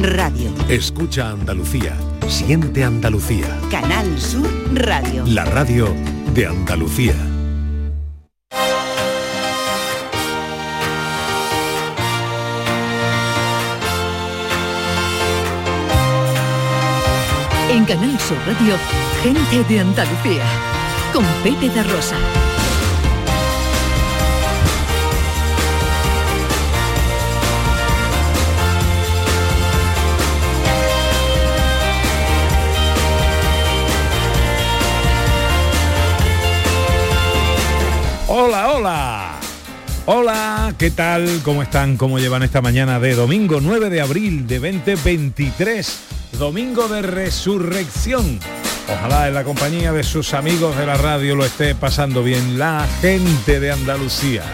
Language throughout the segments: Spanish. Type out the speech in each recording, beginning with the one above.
Radio. Escucha Andalucía. Siente Andalucía. Canal Sur Radio. La radio de Andalucía. En Canal Sur Radio, gente de Andalucía, con Pepe de Rosa. Hola, hola. Hola, ¿qué tal? ¿Cómo están? ¿Cómo llevan esta mañana de domingo 9 de abril de 2023? Domingo de resurrección. Ojalá en la compañía de sus amigos de la radio lo esté pasando bien la gente de Andalucía.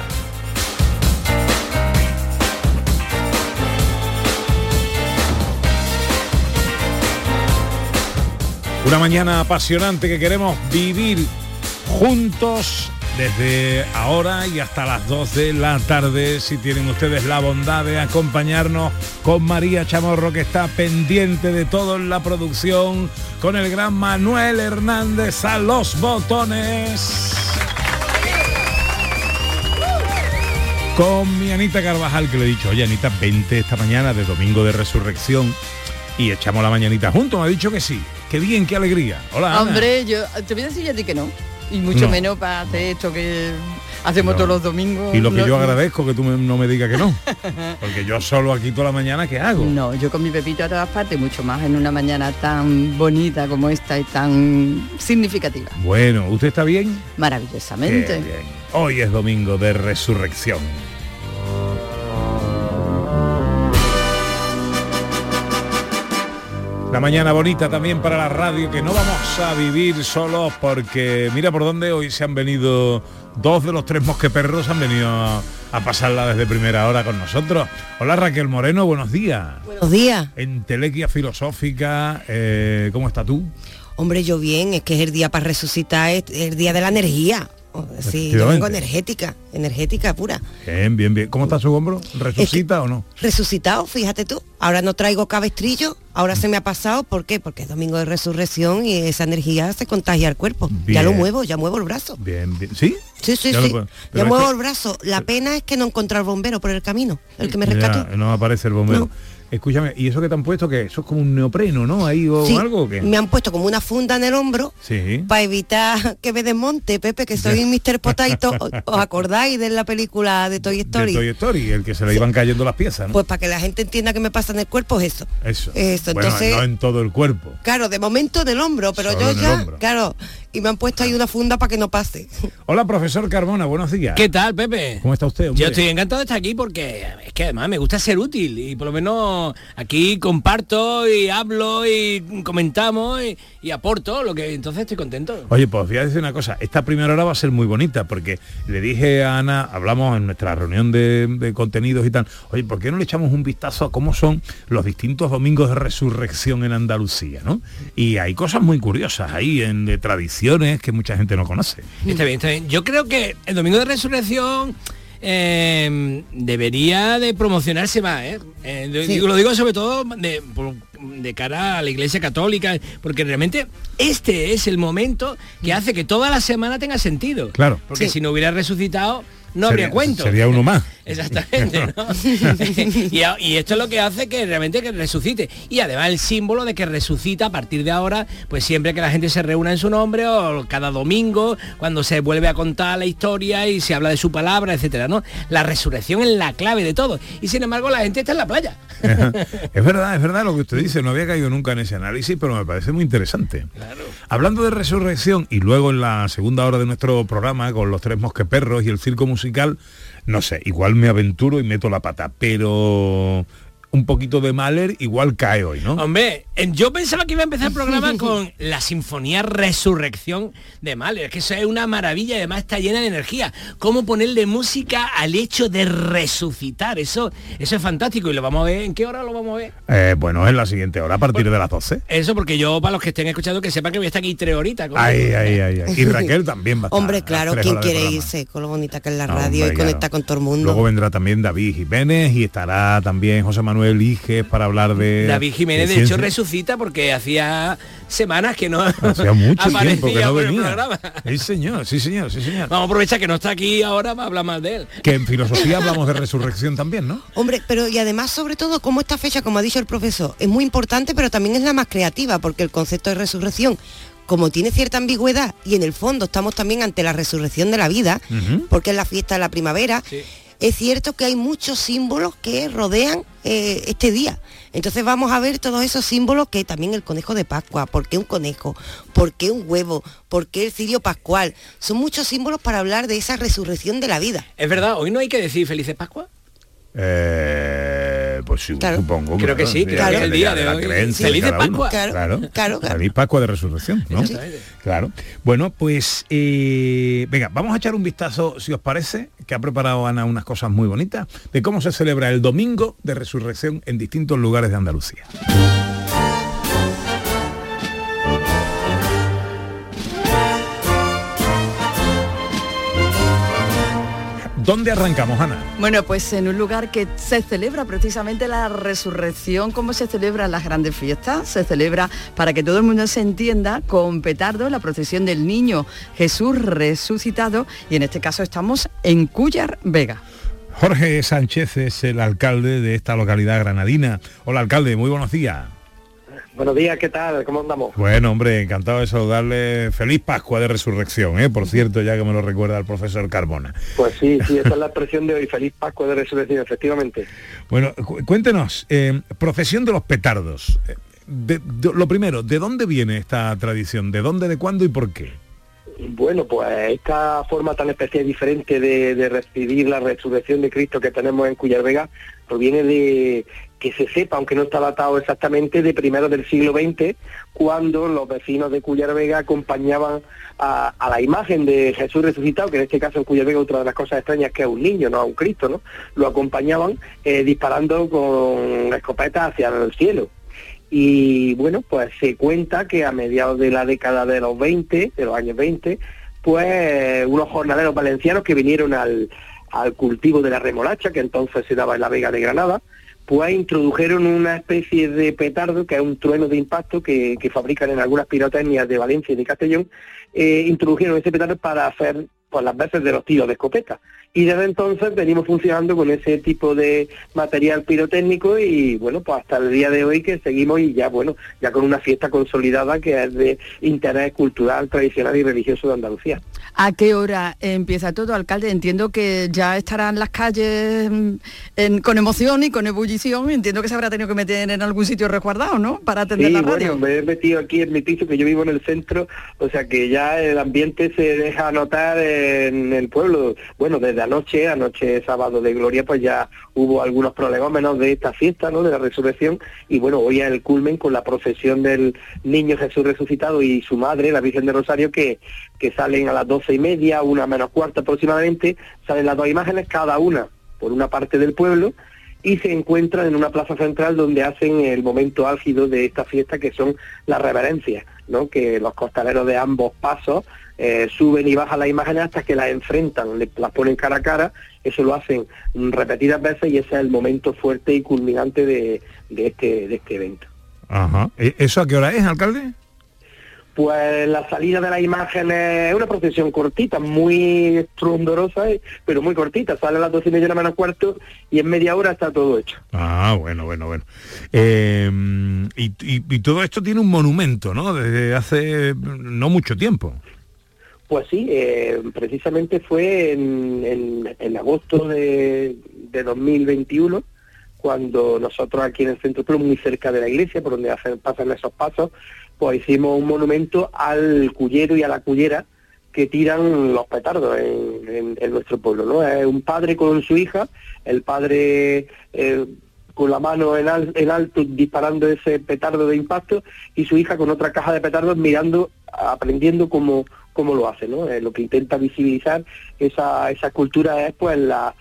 Una mañana apasionante que queremos vivir juntos desde ahora y hasta las 2 de la tarde, si tienen ustedes la bondad de acompañarnos con María Chamorro, que está pendiente de todo en la producción, con el gran Manuel Hernández a los botones. Con mi Anita Carvajal, que le he dicho, oye Anita, 20 esta mañana de Domingo de Resurrección y echamos la mañanita juntos. Me ha dicho que sí. Qué bien, qué alegría. Hola. Hombre, yo te voy a decir a ti que no. Y mucho No. menos para hacer esto que hacemos No. todos los domingos. Y lo que yo agradezco que tú me- no me digas que no. Porque yo solo aquí toda la mañana, ¿qué hago? No, yo con mi Pepito a todas partes, mucho más en una mañana tan bonita como esta y tan significativa. Bueno, ¿usted está bien? Maravillosamente. Hoy es domingo de resurrección. La mañana bonita también para la radio, que no vamos a vivir solos porque mira por dónde hoy se han venido dos de los tres mosqueperros han venido a, pasarla desde primera hora con nosotros. Hola Raquel Moreno, buenos días. Buenos días. En Telequia Filosófica, eh, ¿cómo estás tú? Hombre, yo bien, es que es el día para resucitar, es el día de la energía. Sí, yo vengo energética, energética pura. Bien, bien, bien. ¿Cómo está su hombro? ¿Resucita o no? Resucitado, fíjate tú. Ahora no traigo cabestrillo, ahora se me ha pasado. ¿Por qué? Porque es domingo de resurrección y esa energía se contagia al cuerpo. Ya lo muevo, ya muevo el brazo. Bien, bien. ¿Sí? Sí, sí, Ya sí. Ya muevo el brazo. La pena es que no encontré al bombero por el camino, el que me rescató. Ya, no aparece el bombero. No. Escúchame, ¿y eso que te han puesto que eso es como un neopreno, ¿no? Ahí o Sí, algo o qué? me han puesto como una funda en el hombro Sí. para evitar que me desmonte, Pepe, que soy Mr. Potato. ¿Os- ¿Os acordáis de la película de Toy Story? De Toy Story, el que se le iban cayendo las piezas, ¿no? Pues para que la gente entienda qué me pasa en el cuerpo es eso. eso. eso, Bueno, entonces- no en todo el cuerpo. Claro, de momento en el hombro, pero Solo yo ya, hombro. claro, y me han puesto ahí una funda para que no pase. Hola, profesor Carmona, buenos días. ¿Qué tal, Pepe? ¿Cómo está usted, hombre? Yo estoy encantado de estar aquí porque es que además me gusta ser útil y por lo menos aquí comparto y hablo y comentamos y, y aporto lo que entonces estoy contento. Oye, pues voy a decir una cosa, esta primera hora va a ser muy bonita porque le dije a Ana, hablamos en nuestra reunión de, de contenidos y tal, oye, ¿por qué no le echamos un vistazo a cómo son los distintos domingos de resurrección en Andalucía, ¿no? Y hay cosas muy curiosas ahí en de tradiciones que mucha gente no conoce. Está bien, está bien. Yo creo que el Domingo de Resurrección eh, debería de promocionarse más. ¿eh? Eh, lo- Sí. digo- Lo digo sobre todo de, por- de cara a la Iglesia Católica, porque realmente este es el momento que hace que toda la semana tenga sentido. Claro. Porque Sí. si no hubiera resucitado, no habría cuento. Sería uno más. Exactamente, ¿no? y, a- y esto es lo que hace que realmente que resucite. Y además el símbolo de que resucita a partir de ahora, pues siempre que la gente se reúna en su nombre o cada domingo, cuando se vuelve a contar la historia y se habla de su palabra, etcétera, ¿no? La resurrección es la clave de todo. Y sin embargo la gente está en la playa. es verdad, es verdad lo que usted dice, no había caído nunca en ese análisis, pero me parece muy interesante. Hablando de resurrección y luego en la segunda hora de nuestro programa con los tres mosqueperros y el circo musical, no sé, igual me aventuro y meto la pata, pero un poquito de Mahler igual cae hoy, ¿no? Hombre, yo pensaba que iba a empezar el programa con la Sinfonía Resurrección de Mahler, que eso es una maravilla y además está llena de energía. Cómo ponerle música al hecho de resucitar, eso, eso es fantástico y lo vamos a ver. ¿En qué hora lo vamos a ver? Eh, bueno, en la siguiente hora, a partir de las 12. Eso porque yo, para los que estén escuchando, que sepan que voy a estar aquí tres horitas. Ay, ay, ay, ay. Y Raquel también va a estar Hombre, claro, ¿quién quiere irse con lo bonita que es la No, radio hombre, y conecta claro. con todo el mundo? Luego vendrá también David Jiménez y estará también José Manuel Manuel eliges para hablar de... David Jiménez, de, hecho, resucita porque hacía semanas que no hacía mucho tiempo que no venía. Sí, señor, sí, señor, sí, señor. Vamos a aprovechar que no está aquí ahora para hablar más de él. Que en filosofía hablamos de resurrección también, ¿no? Hombre, pero y además, sobre todo, como esta fecha, como ha dicho el profesor, es muy importante, pero también es la más creativa, porque el concepto de resurrección como tiene cierta ambigüedad y en el fondo estamos también ante la resurrección de la vida, porque es la fiesta de la primavera, es cierto que hay muchos símbolos que rodean eh, este día. Entonces vamos a ver todos esos símbolos que también el conejo de Pascua, ¿por qué un conejo? ¿Por qué un huevo? ¿Por qué el cirio pascual? Son muchos símbolos para hablar de esa resurrección de la vida. Es verdad, hoy no hay que decir felices Pascua. Eh, pues sí, supongo. Creo que sí, es el día de, hoy. Feliz de Pascua. Claro, claro, Feliz Pascua de Resurrección, ¿no? Claro. Bueno, pues eh, venga, vamos a echar un vistazo, si os parece, que ha preparado Ana unas cosas muy bonitas, de cómo se celebra el domingo de Resurrección en distintos lugares de Andalucía. ¿Dónde arrancamos, Ana? Bueno, pues en un lugar que se celebra precisamente la resurrección, como se celebran las grandes fiestas. Se celebra, para que todo el mundo se entienda, con petardo la procesión del niño Jesús resucitado y en este caso estamos en Cuyar Vega. Jorge Sánchez es el alcalde de esta localidad granadina. Hola alcalde, muy buenos días. Buenos días, ¿qué tal? ¿Cómo andamos? Bueno, hombre, encantado de saludarle. Feliz Pascua de Resurrección, ¿eh? por cierto, ya que me lo recuerda el profesor Carmona. Pues sí, sí, esa es la expresión de hoy, Feliz Pascua de Resurrección, efectivamente. Bueno, cuéntenos, eh, procesión de los petardos. Eh, lo primero, ¿de dónde viene esta tradición? ¿De dónde, de cuándo y por qué? Bueno, pues esta forma tan especial y diferente de, de recibir la resurrección de Cristo que tenemos en Cuyar Vega proviene de que se sepa, aunque no está datado exactamente, de primero del siglo XX, cuando los vecinos de Cuyar Vega acompañaban a, la imagen de Jesús resucitado, que en este caso en Cuyar Vega otra de las cosas extrañas que es un niño, no a un Cristo, ¿no? Lo acompañaban eh, disparando con escopetas hacia el cielo. Y bueno, pues se cuenta que a mediados de la década de los 20, de los años 20, pues unos jornaleros valencianos que vinieron al cultivo de la remolacha, que entonces se daba en la Vega de Granada, pues introdujeron una especie de petardo, que es un trueno de impacto que, fabrican en algunas pirotecnias de Valencia y de Castellón, eh, introdujeron ese petardo para hacer pues, las veces de los tiros de escopeta y desde entonces venimos funcionando con ese tipo de material pirotécnico y bueno, pues hasta el día de hoy que seguimos y ya bueno, ya con una fiesta consolidada que es de interés cultural, tradicional y religioso de Andalucía. ¿A qué hora empieza todo, alcalde? Entiendo que ya estarán las calles mm, con emoción y con ebullición. Entiendo que se habrá tenido que meter en algún sitio resguardado, ¿no? Para atender la radio. Bueno, me he metido aquí en mi piso, que yo vivo en el centro, o sea que ya el ambiente se deja notar en el pueblo. Bueno, desde anoche, anoche sábado de Gloria, pues ya hubo algunos problemas menos de esta fiesta, ¿no? De la resurrección y bueno, hoy es el culmen con la procesión del niño Jesús resucitado y su madre, la Virgen de Rosario, que, que salen a las doce y media, una menos cuarta aproximadamente, salen las dos imágenes, cada una por una parte del pueblo, y se encuentran en una plaza central donde hacen el momento álgido de esta fiesta que son las reverencias, ¿no? que los costaleros de ambos pasos eh, suben y bajan las imágenes hasta que las enfrentan, las ponen cara a cara, eso lo hacen repetidas veces y ese es el momento fuerte y culminante de, este, de este evento. Ajá. ¿E-, ¿Eso a qué hora es, alcalde? Pues la salida de la imagen es una procesión cortita, muy estrondorosa, eh, pero muy cortita. Sale a las doce y media menos cuarto y en media hora está todo hecho. Ah, bueno, bueno, bueno. Em, y, todo esto tiene un monumento, ¿no? Desde hace no mucho tiempo. Pues sí, eh, precisamente fue en, agosto de, de 2021 cuando nosotros aquí en el centro, pero muy cerca de la iglesia, por donde hacen, pasan esos pasos, pues hicimos un monumento al cuyero y a la cuyera que tiran los petardos en, nuestro pueblo, ¿no? Un padre con su hija, el padre eh, con la mano en, alto disparando ese petardo de impacto y su hija con otra caja de petardos mirando, aprendiendo cómo, cómo lo hace, ¿no? Eh, lo que intenta visibilizar esa, esa cultura es pues la,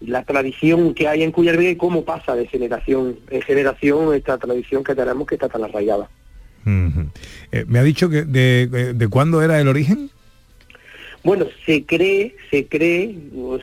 la tradición que hay en Cuyarvega y cómo pasa de generación en generación esta tradición que tenemos que está tan arraigada. Eh, ¿Me ha dicho que de, cuándo era el origen? Bueno, se cree, se cree,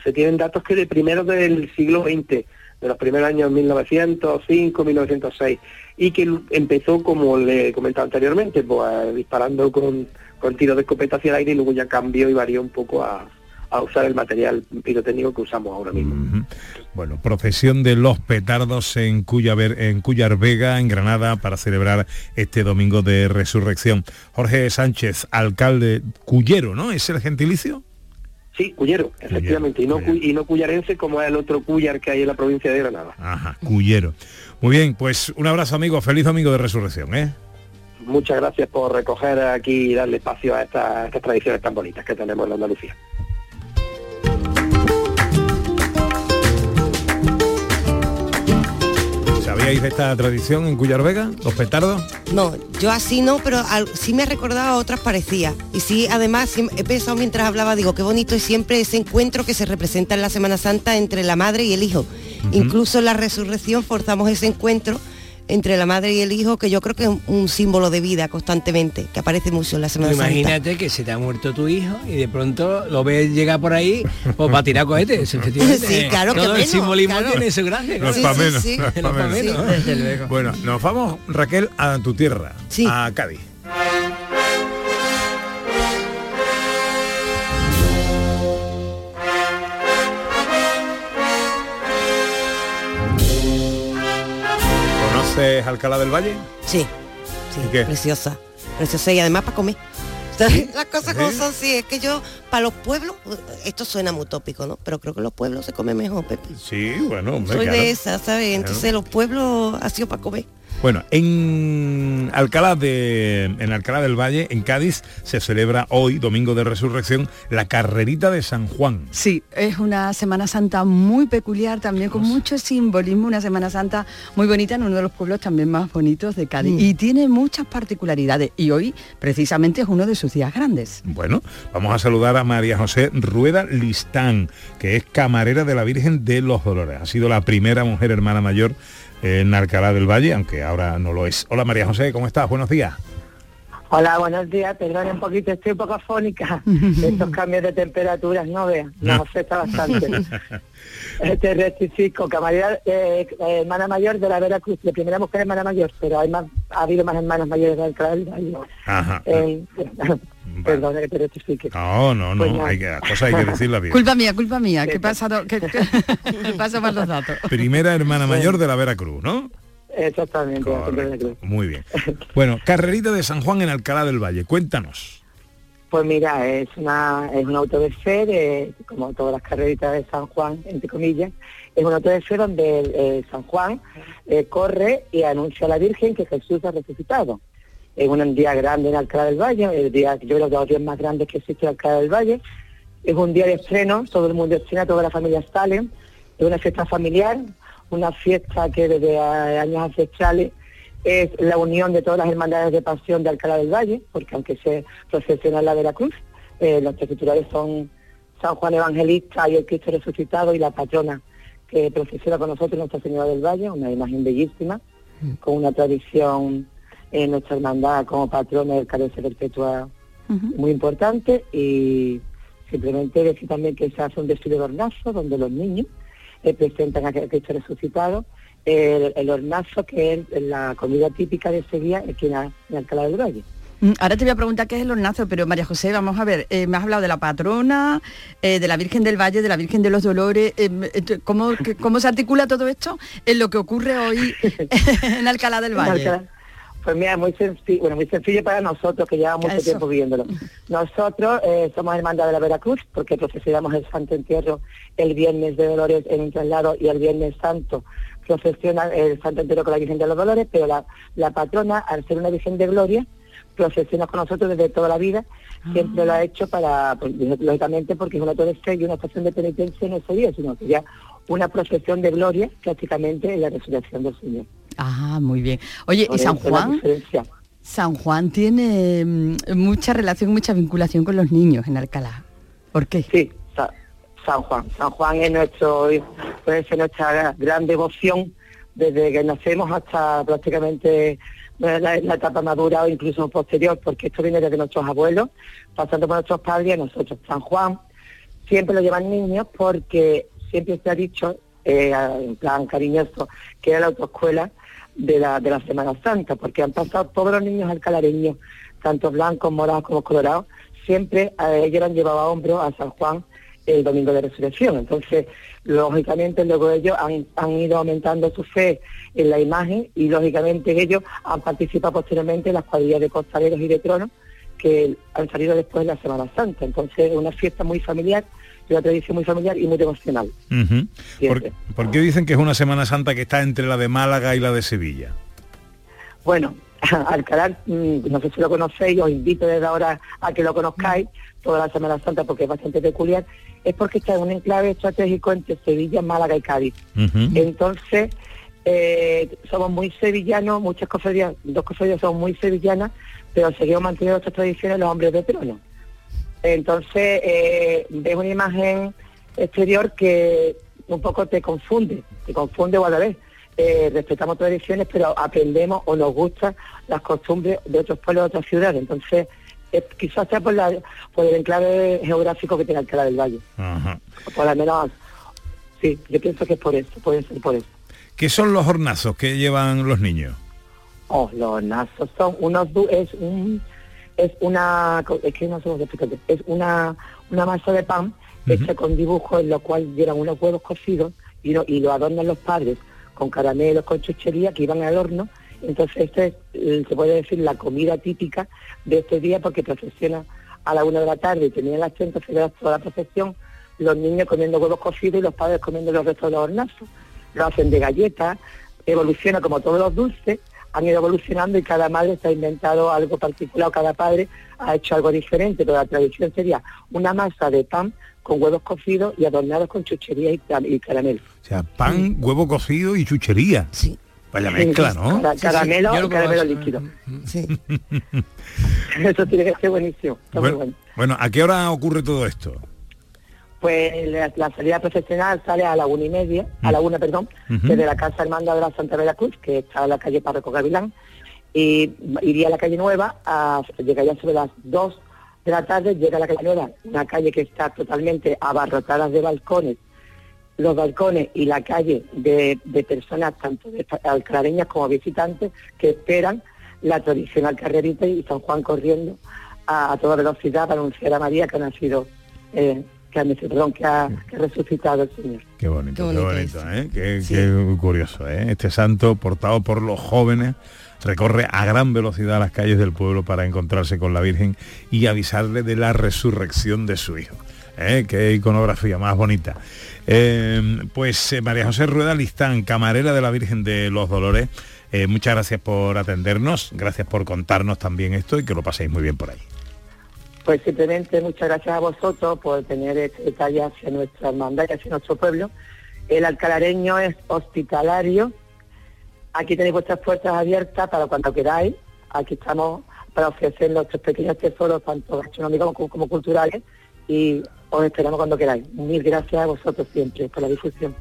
se tienen datos que de primero del siglo XX, de los primeros años 1905, 1906, y que empezó, como le he comentado anteriormente, pues disparando con, con tiros de escopeta hacia el aire y luego ya cambió y varió un poco a, a usar el material pirotécnico que usamos ahora mismo. Bueno, procesión de los petardos en, Cuya, en Cuyar Vega, en Granada, para celebrar este domingo de resurrección. Jorge Sánchez, alcalde Cuyero, ¿no? ¿Es el gentilicio? Sí, Cuyero, efectivamente, y, no, y no cuyarense como es el otro Cuyar que hay en la provincia de Granada. Ajá, Cuyero. Muy bien, pues un abrazo amigo, feliz domingo de resurrección, ¿eh? Muchas gracias por recoger aquí y darle espacio a estas tradiciones tan bonitas que tenemos en Andalucía. ¿Sabíais de esta tradición en Cuyar Vega, los petardos? No, yo así no, pero sí me ha recordado a otras parecidas. Y sí, además, he pensado mientras hablaba, digo, qué bonito es siempre ese encuentro que se representa en la Semana Santa entre la madre y el hijo. Incluso en la resurrección forzamos ese encuentro entre la madre y el hijo, que yo creo que es un, símbolo de vida constantemente, que aparece mucho en la Semana Imagínate que se te ha muerto tu hijo y de pronto lo ves llegar por ahí, pues va a tirar cohetes, efectivamente. Sí, claro Todo el simbolismo tiene su gracia. No es para menos. Bueno, nos vamos, Raquel, a tu tierra, a Cádiz. Es Alcalá del Valle? Sí, sí, preciosa, preciosa y además para comer. Las cosas como son, sí, es que yo, para los pueblos, esto suena muy tópico, ¿no? Pero creo que los pueblos se comen mejor, Pepe. Sí, bueno, Soy de esa, ¿sabes? Entonces los pueblos ha sido para comer. Bueno, en Alcalá, de, en Alcalá del Valle, en Cádiz, se celebra hoy, Domingo de Resurrección, la carrerita de San Juan. Sí, es una Semana Santa muy peculiar, también con mucho simbolismo, una Semana Santa muy bonita en uno de los pueblos también más bonitos de Cádiz. Mm. Y tiene muchas particularidades. Y hoy, precisamente, es uno de sus días grandes. Bueno, vamos a saludar a María José Rueda Listán, que es camarera de la Virgen de los Dolores. Ha sido la primera mujer hermana mayor en Alcalá del Valle, aunque ahora no lo es. Hola María José, ¿cómo estás? Buenos días. Hola, buenos días. Perdón un poquito, estoy un poco afónica. Estos cambios de temperaturas, no vean, nos afecta bastante. este rectifico, camarera, eh, eh, hermana mayor de la Veracruz, de primera mujer hermana mayor, pero hay más, ha habido más hermanas mayores de. Ajá. Eh, Perdón que te rectifique. No, no, no, pues hay que, cosas hay que decirla bien. Culpa mía, culpa mía, ¿qué pasa? ¿Qué, pasa más los datos? Primera hermana mayor de la Veracruz, ¿no? Exactamente. Muy bien. Bueno, carrerita de San Juan en Alcalá del Valle, cuéntanos. Pues mira, es una es un auto de fe, de, como todas las carreritas de San Juan, entre comillas, es un auto de fe donde eh, San Juan eh, corre y anuncia a la Virgen que Jesús ha resucitado es un día grande en Alcalá del Valle, el día, yo creo que los días más grandes que existe en Alcalá del Valle. Es un día de estreno, todo el mundo estrena, toda la familia salen. Es una fiesta familiar, una fiesta que desde años ancestrales es la unión de todas las hermandades de pasión de Alcalá del Valle, porque aunque se procesiona en la Veracruz, eh, los titulares son San Juan Evangelista y el Cristo resucitado y la patrona que procesiona con nosotros Nuestra Señora del Valle, una imagen bellísima, mm. con una tradición en nuestra hermandad como patrona del Carencia Perpetua muy importante y simplemente decir también que se hace un desfile de hornazo donde los niños eh, presentan a Cristo resucitado. El, hornazo que es la comida típica de ese día aquí en, Alcalá del Valle. Mm, ahora te voy a preguntar qué es el hornazo, pero María José, vamos a ver, eh, me has hablado de la patrona, eh, de la Virgen del Valle, de la Virgen de los Dolores, ¿cómo, ¿cómo se articula todo esto en lo que ocurre hoy en Alcalá del Valle? Pues mira, muy sencillo, bueno, muy sencillo para nosotros que llevamos mucho tiempo viviéndolo. Nosotros eh, somos hermandad de la Veracruz porque procesionamos el Santo Entierro el viernes de Dolores en un traslado y el viernes santo procesiona el Santo Entierro con la Virgen de los Dolores, pero la, patrona, al ser una Virgen de Gloria, procesiona con nosotros desde toda la vida, siempre lo ha hecho para, pues, lógicamente porque es una torre y una estación de penitencia en ese día, sino que ya una procesión de gloria prácticamente en la resurrección del Señor. Ah, muy bien. Oye, ¿y San Juan? San Juan tiene mm, mucha relación, mucha vinculación con los niños en Alcalá. ¿Por qué? Sí, San Juan. San Juan es nuestro, puede ser nuestra gran devoción desde que nacemos hasta prácticamente la, la, etapa madura o incluso posterior, porque esto viene desde nuestros abuelos, pasando por nuestros padres y a nosotros. San Juan siempre lo llevan niños porque siempre se ha dicho eh, en plan cariñoso, que era la autoescuela de la, de la Semana Santa, porque han pasado todos los niños alcalareños, tanto blancos, morados como colorados, siempre a ellos han llevado a hombro a San Juan el domingo de resurrección. Entonces, lógicamente, luego ellos han, han, ido aumentando su fe en la imagen y, lógicamente, ellos han participado posteriormente en las cuadrillas de costaleros y de tronos que han salido después de la Semana Santa. Entonces, es una fiesta muy familiar, una tradición muy familiar y muy devocional. Uh -huh. ¿Por, ¿Por qué dicen que es una Semana Santa que está entre la de Málaga y la de Sevilla? Bueno, Alcalá, no sé si lo conocéis, os invito desde ahora a que lo conozcáis, toda la Semana Santa, porque es bastante peculiar, es porque está en un enclave estratégico entre Sevilla, Málaga y Cádiz. Uh -huh. Entonces, eh, somos muy sevillanos, muchas cofradías, dos cofradías son muy sevillanas, pero seguimos manteniendo nuestras tradiciones los hombres de trono. Entonces, eh, ves una imagen exterior que un poco te confunde, te confunde o a la vez. Eh, respetamos tradiciones, pero aprendemos o nos gustan las costumbres de otros pueblos, de otras ciudades. Entonces, eh, quizás sea por, la, por el enclave geográfico que tiene Alcalá del Valle. Ajá. Por lo menos, sí, yo pienso que es por eso, puede ser por eso. ¿Qué son los hornazos que llevan los niños? Oh, los hornazos son unos, es un, es una, es que no explicarte, es una, una masa de pan uh -huh. hecha con dibujos en lo cual llevan unos huevos cocidos y lo, y lo adornan los padres con caramelos, con chuchería que iban al horno. Entonces, esta es, se puede decir, la comida típica de este día porque procesiona a la una de la tarde y tenía la acción, entonces toda la procesión, los niños comiendo huevos cocidos y los padres comiendo los restos de los hornazos. Lo hacen de galletas, evoluciona como todos los dulces, han ido evolucionando y cada madre se ha inventado algo particular, o cada padre ha hecho algo diferente, pero la tradición sería una masa de pan con huevos cocidos y adornados con chuchería y, y caramelo. O sea, pan, sí. huevo cocido y chuchería. Sí. Vaya mezcla, ¿no? Cara, caramelo y caramelo líquido. Sí. Eso tiene que ser buenísimo. Bueno, bueno. bueno, ¿a qué hora ocurre todo esto? Pues la, la, salida profesional sale a la una y media, mm. a la una, perdón, uh -huh. desde la Casa Hermandad de la Santa Veracruz, que está en la calle Parroco Gavilán, y iría a la calle Nueva, a, llegaría sobre las dos de la tarde, llega a la calle Nueva, una calle que está totalmente abarrotada de balcones, los balcones y la calle de, de personas, tanto de alclareñas como visitantes, que esperan la tradicional carrerita y San Juan corriendo a, a toda velocidad para anunciar a María que ha nacido eh, que ha, perdón, que ha, que ha, resucitado el Señor. Qué bonito, qué bonito, qué, bonito, ¿eh? qué, sí. qué curioso. ¿eh? Este santo portado por los jóvenes recorre a gran velocidad las calles del pueblo para encontrarse con la Virgen y avisarle de la resurrección de su hijo. ¿Eh? Qué iconografía más bonita. Eh, pues eh, María José Rueda Listán, camarera de la Virgen de los Dolores, eh, muchas gracias por atendernos, gracias por contarnos también esto y que lo paséis muy bien por ahí. Pues simplemente muchas gracias a vosotros por tener este detalle hacia nuestra hermandad y hacia nuestro pueblo. El alcalareño es hospitalario. Aquí tenéis vuestras puertas abiertas para cuando queráis. Aquí estamos para ofrecer nuestros pequeños tesoros, tanto gastronómicos como, como culturales. Y os esperamos cuando queráis. Mil gracias a vosotros siempre por la difusión.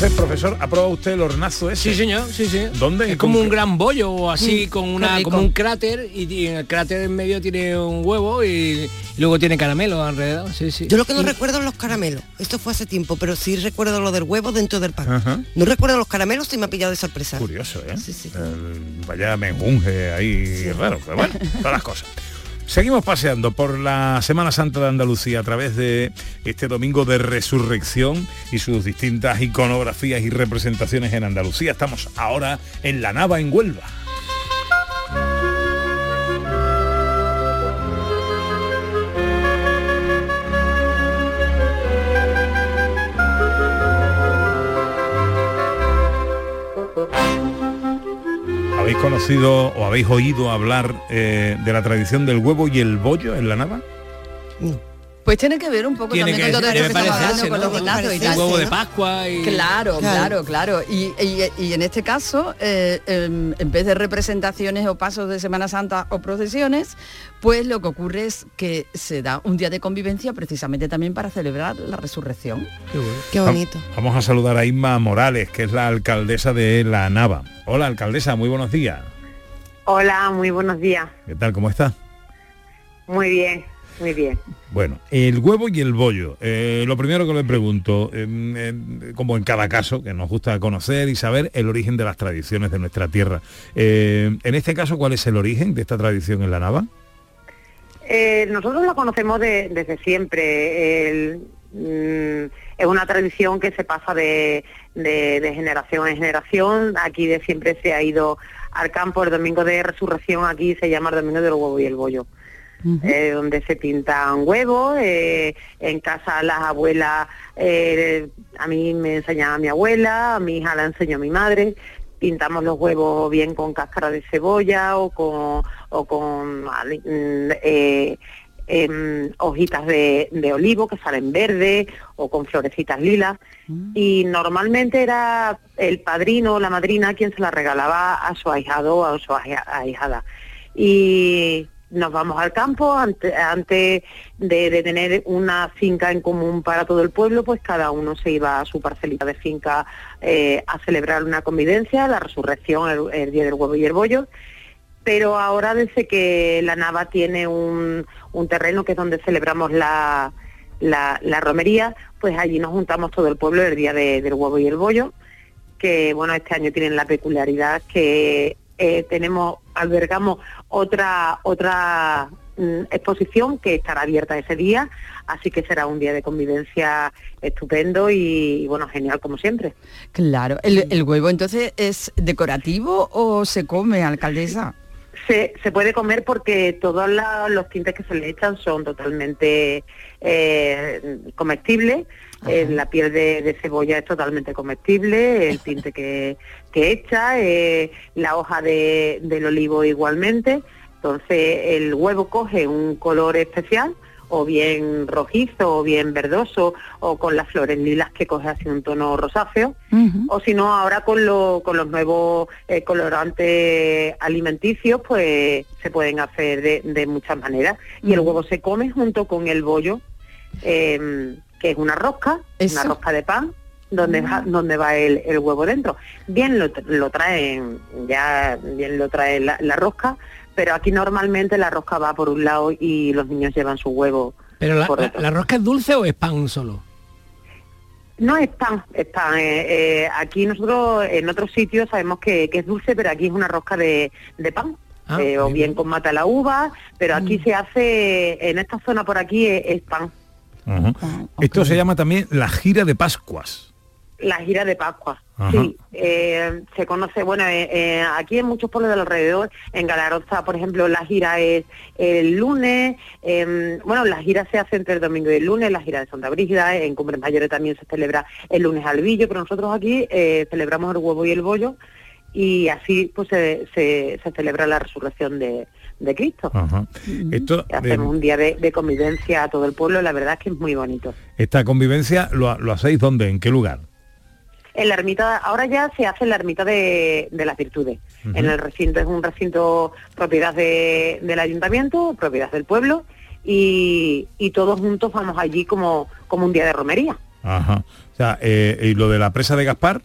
Entonces, profesor, ¿ha probado usted el hornazo ese? Sí, señor, sí, sí. ¿Dónde? Es como un gran bollo o así, mm, con una, como un cráter y, y, en el cráter en medio tiene un huevo y, y luego tiene caramelo alrededor. Sí, sí. Yo lo que no y... recuerdo son los caramelos. Esto fue hace tiempo, pero sí recuerdo lo del huevo dentro del pan. Ajá. No recuerdo los caramelos y me ha pillado de sorpresa. Curioso, ¿eh? Sí, sí. El, vaya menjunje ahí sí. raro, pero bueno, todas las cosas. Seguimos paseando por la Semana Santa de Andalucía a través de este domingo de resurrección y sus distintas iconografías y representaciones en Andalucía. Estamos ahora en La Nava, en Huelva. Conocido o habéis oído hablar eh, de la tradición del huevo y el bollo en la nava? No. Pues tiene que ver un poco Tiene también que- con todo esto que estamos hablando con los gozazos y tal. huevo de Pascua y... Claro, Claro. claro, claro. Y, y- y en este caso, eh, em, en vez de representaciones o pasos de Semana Santa o procesiones, pues lo que ocurre es que se da un día de convivencia precisamente también para celebrar la resurrección. Qué bonito. Vamos a saludar a Inma Morales, que es la alcaldesa de La Nava. Hola, alcaldesa, muy buenos días. Hola, muy buenos días. ¿Qué tal? ¿Cómo está? Muy bien, muy bien. Bueno, el huevo y el bollo. Eh, lo primero que le pregunto, em, em, como en cada caso, que nos gusta conocer y saber el origen de las tradiciones de nuestra tierra. Eh, en este caso, ¿cuál es el origen de esta tradición en la Nava? Eh, nosotros lo conocemos de- desde siempre. El, mm, es una tradición que se pasa de, de- de generación en generación. Aquí de siempre se ha ido al campo. El domingo de resurrección aquí se llama el domingo del huevo y el bollo. Eh, donde se pintan huevos. eh, en casa las abuelas, eh, a mí me enseñaba mi abuela, a mi hija la enseñó mi madre. Pintamos los huevos bien con cáscara de cebolla o con, o con mm, eh, em, hojitas de, de olivo que salen verdes o con florecitas lilas. Y normalmente era el padrino o la madrina quien se la regalaba a su ahijado o a su ahija- ahijada. Y nos vamos al campo, ante- antes de, tener una finca en común para todo el pueblo, pues cada uno se iba a su parcelita de finca eh, a celebrar una convivencia, la resurrección, el, Día del Huevo y el Bollo. Pero ahora desde que la Nava tiene un, terreno que es donde celebramos la, la, romería, pues allí nos juntamos todo el pueblo el Día de- del Huevo y el Bollo, que bueno, este año tienen la peculiaridad que eh, tenemos, albergamos otra, otra mm, exposición que estará abierta ese día, así que será un día de convivencia estupendo y, bueno, genial como siempre. Claro. ¿El, el huevo entonces es decorativo o se come, alcaldesa? Se, se puede comer porque todos la- los tintes que se le echan son totalmente eh, comestibles. Eh, la piel de, de cebolla es totalmente comestible, el tinte que, que echa, eh, la hoja de- del olivo igualmente. Entonces el huevo coge un color especial, o bien rojizo, o bien verdoso, o con las flores lilas que coge así un tono rosáceo. O si no ahora con, lo- con los nuevos eh, colorantes alimenticios pues se pueden hacer de, de muchas maneras. Y el huevo se come junto con el bollo eh, que es una rosca Eso. una rosca de pan donde va, donde va el, el huevo dentro bien lo, lo traen ya bien lo trae la, la rosca pero aquí normalmente la rosca va por un lado y los niños llevan su huevo Pero la, por otro. ¿la rosca es dulce o es pan solo? No es pan, es pan. eh, eh, aquí nosotros en otros sitios sabemos que, que es dulce, pero aquí es una rosca de, de pan. Ah, eh, o bien. bien con mata la uva, pero aquí se hace, en esta zona por aquí es, es pan, Esto se llama también la gira de Pascuas. la gira de Pascua. Ajá. Sí, eh, se conoce, bueno, eh, eh, aquí en muchos pueblos del alrededor, en Galaroza, por ejemplo, la gira es el lunes, eh, bueno, la gira se hace entre el domingo y el lunes, la gira de Santa Brígida, en Cumbres Mayores también se celebra el lunes al billo, pero nosotros aquí eh, celebramos el huevo y el bollo y así pues se, se- se celebra la resurrección de, de Cristo. Ajá. Esto, Hacemos eh, un día de, de convivencia a todo el pueblo, la verdad es que es muy bonito. esta convivencia lo, lo hacéis dónde, en qué lugar. En la ermita, ahora ya se hace en la ermita de, de las virtudes. En el recinto, es un recinto propiedad de- del ayuntamiento, propiedad del pueblo, y, y todos juntos vamos allí como, como un día de romería. Ajá. O sea, eh, y lo de la presa de Gaspar,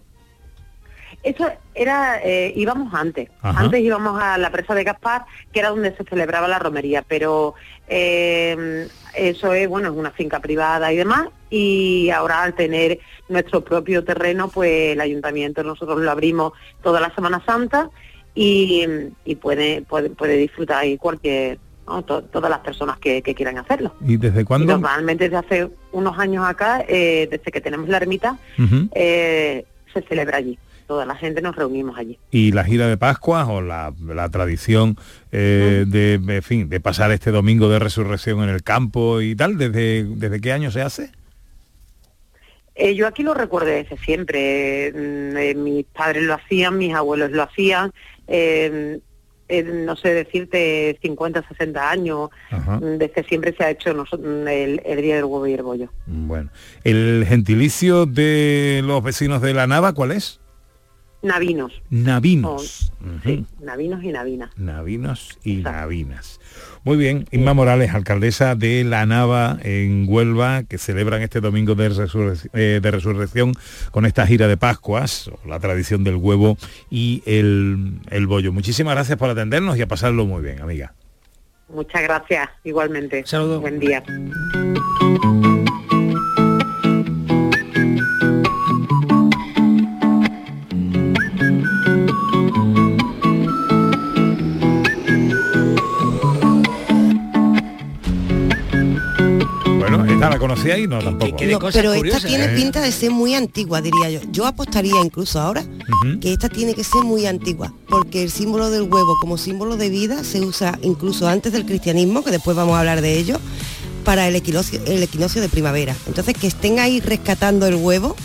Eso era, eh, íbamos antes. Ajá. Antes íbamos a la presa de Gaspar, que era donde se celebraba la romería, pero eh, eso es, bueno, es una finca privada y demás, y ahora al tener nuestro propio terreno, pues el ayuntamiento nosotros lo abrimos toda la Semana Santa y, y puede, puede, puede disfrutar ahí cualquier, ¿no? To- todas las personas que, que quieran hacerlo. ¿y desde Y cuándo? normalmente desde hace unos años acá, eh, desde que tenemos la ermita, eh, se celebra allí. Toda la gente nos reunimos allí. y la gira de Pascuas o la, la tradición eh, de, en fin, de pasar este domingo de resurrección en el campo y tal, ¿desde, desde qué año se hace? Eh, yo aquí lo recuerdo desde siempre. Mm, eh, mis padres lo hacían, mis abuelos lo hacían. eh, eh, no sé decirte, 50, 60 años, Ajá. mm, desde siempre se ha hecho mm, el, el Día del Huevo y el Bollo. Bueno, el gentilicio de los vecinos de la Nava, ¿cuál es? Navinos, Navinos. Sí, navinos y navinas. Navinos y Navinas. Muy bien, Inma Morales, alcaldesa de La Nava en Huelva, que celebran este domingo de, resurrec- eh, de resurrección con esta gira de Pascuas, o la tradición del huevo y el, el bollo. Muchísimas gracias por atendernos y a pasarlo muy bien, amiga. Muchas gracias, igualmente. Saludos. Buen día. Esta la conocía y no tampoco. tiene No, cosas pero esta tiene ¿eh? pinta de ser muy antigua, diría yo. Yo apostaría incluso ahora que esta tiene que ser muy antigua, porque el símbolo del huevo como símbolo de vida se usa incluso antes del cristianismo, que después vamos a hablar de ello, para el equinoccio, el equinoccio de primavera. Entonces, que estén ahí rescatando el huevo,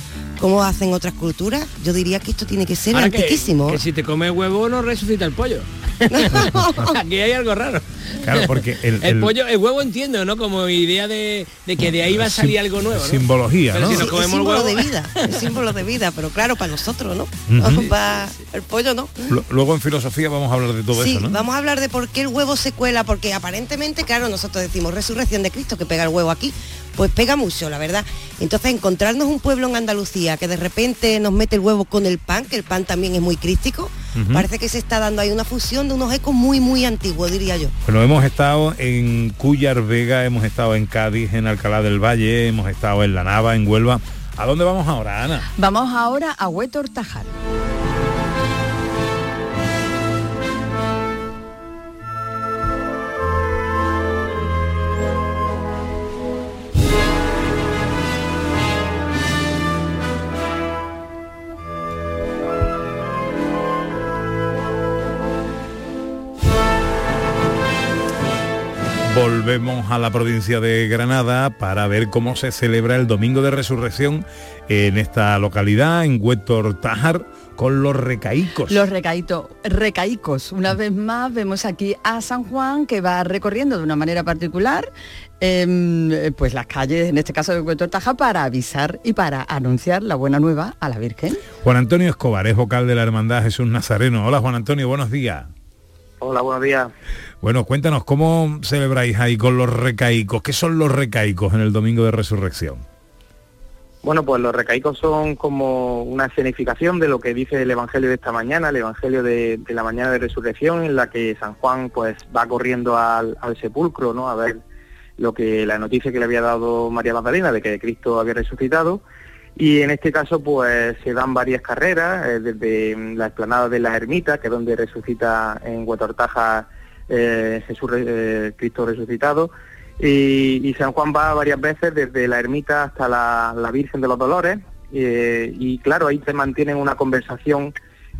como hacen otras culturas, yo diría que esto tiene que ser Ahora que, antiquísimo. que si te comes huevo no resucita el pollo. Aquí hay algo raro. Claro, porque el, El, el- pollo, el huevo entiendo, ¿no? Como idea de, de que de ahí va a salir sim- algo nuevo, ¿no? Simbología, Pero ¿no? si nos es comemos el símbolo huevo- de vida, es símbolo de vida, pero claro, para nosotros, ¿no? Ujú. Va- el pollo no. Lu- Luego en filosofía vamos a hablar de todo Sí, eso, ¿no? vamos a hablar de por qué el huevo se cuela, porque aparentemente, claro, nosotros decimos resurrección de Cristo, que pega el huevo aquí, pues pega mucho, la verdad. Entonces, encontrarnos un pueblo en Andalucía que de repente nos mete el huevo con el pan, que el pan también es muy crístico, Ujú. parece que se está dando ahí una fusión de unos ecos muy, muy antiguos, diría yo. Bueno, hemos estado en Cuyar Vega, hemos estado en Cádiz, en Alcalá del Valle, hemos estado en La Nava, en Huelva. ¿A dónde vamos ahora, Ana? Vamos ahora a Huetor Tajar. Volvemos a la provincia de Granada para ver cómo se celebra el Domingo de Resurrección en esta localidad, en Huétor Tájar, con los recaicos. Los recaíto- recaicos. Una vez más vemos aquí a San Juan que va recorriendo de una manera particular em, eh, pues las calles, en este caso de Huetor Taja, para avisar y para anunciar la buena nueva a la Virgen. Juan Antonio Escobar es vocal de la Hermandad Jesús Nazareno. Hola Juan Antonio, buenos días. Hola, buenos días. Bueno, cuéntanos, ¿cómo celebráis ahí con los recaicos? ¿Qué son los recaicos en el Domingo de Resurrección? Bueno, pues los recaicos son como una escenificación de lo que dice el Evangelio de esta mañana, el Evangelio de, de la mañana de resurrección, en la que San Juan pues va corriendo al, al sepulcro, ¿no? A ver lo que la noticia que le había dado María Magdalena de que Cristo había resucitado. Y en este caso pues se dan varias carreras, eh, desde mm, la explanada de la ermita, que es donde resucita en Huetortaja eh, Jesús, eh, Cristo resucitado, y, y San Juan va varias veces desde la ermita hasta la, la Virgen de los Dolores y claro, ahí se mantienen una conversación